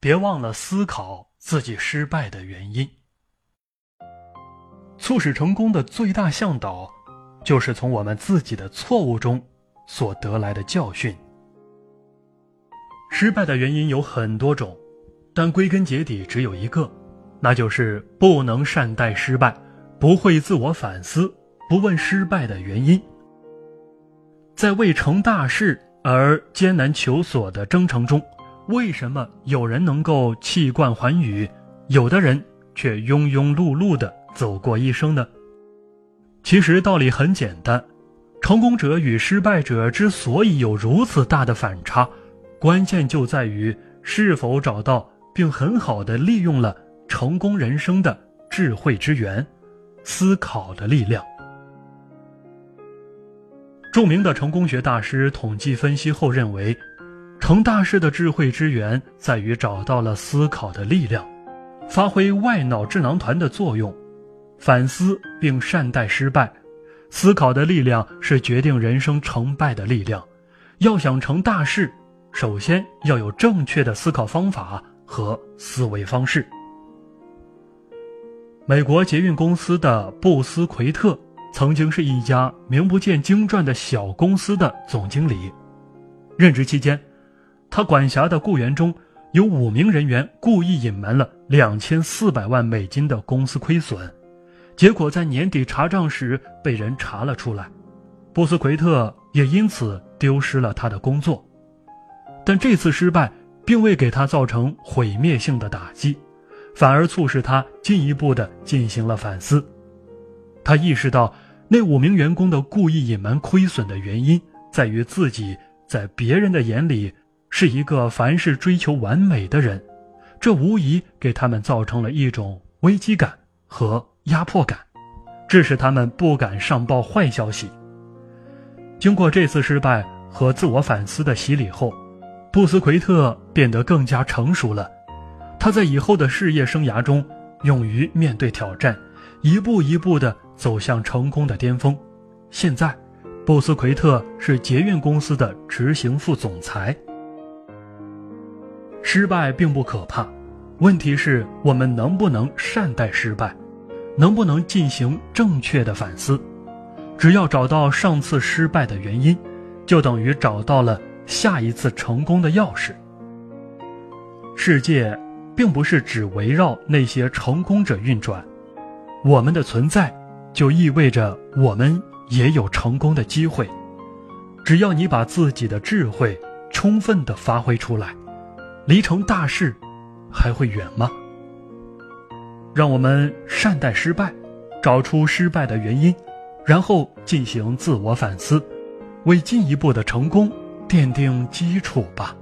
别忘了思考自己失败的原因。促使成功的最大向导，就是从我们自己的错误中所得来的教训。失败的原因有很多种，但归根结底只有一个，那就是不能善待失败，不会自我反思，不问失败的原因。在未成大事而艰难求索的征程中，为什么有人能够气贯寰宇，有的人却庸庸碌碌的走过一生呢？其实道理很简单，成功者与失败者之所以有如此大的反差。关键就在于是否找到并很好的利用了成功人生的智慧之源——思考的力量。著名的成功学大师统计分析后认为，成大事的智慧之源在于找到了思考的力量，发挥外脑智囊团的作用，反思并善待失败。思考的力量是决定人生成败的力量。要想成大事。首先要有正确的思考方法和思维方式。美国捷运公司的布斯奎特曾经是一家名不见经传的小公司的总经理，任职期间，他管辖的雇员中有五名人员故意隐瞒了两千四百万美金的公司亏损，结果在年底查账时被人查了出来，布斯奎特也因此丢失了他的工作。但这次失败并未给他造成毁灭性的打击，反而促使他进一步的进行了反思。他意识到，那五名员工的故意隐瞒亏损的原因在于自己在别人的眼里是一个凡事追求完美的人，这无疑给他们造成了一种危机感和压迫感，致使他们不敢上报坏消息。经过这次失败和自我反思的洗礼后，布斯奎特变得更加成熟了，他在以后的事业生涯中勇于面对挑战，一步一步地走向成功的巅峰。现在，布斯奎特是捷运公司的执行副总裁。失败并不可怕，问题是我们能不能善待失败，能不能进行正确的反思。只要找到上次失败的原因，就等于找到了。下一次成功的钥匙。世界并不是只围绕那些成功者运转，我们的存在就意味着我们也有成功的机会。只要你把自己的智慧充分的发挥出来，离成大事还会远吗？让我们善待失败，找出失败的原因，然后进行自我反思，为进一步的成功。奠定基础吧。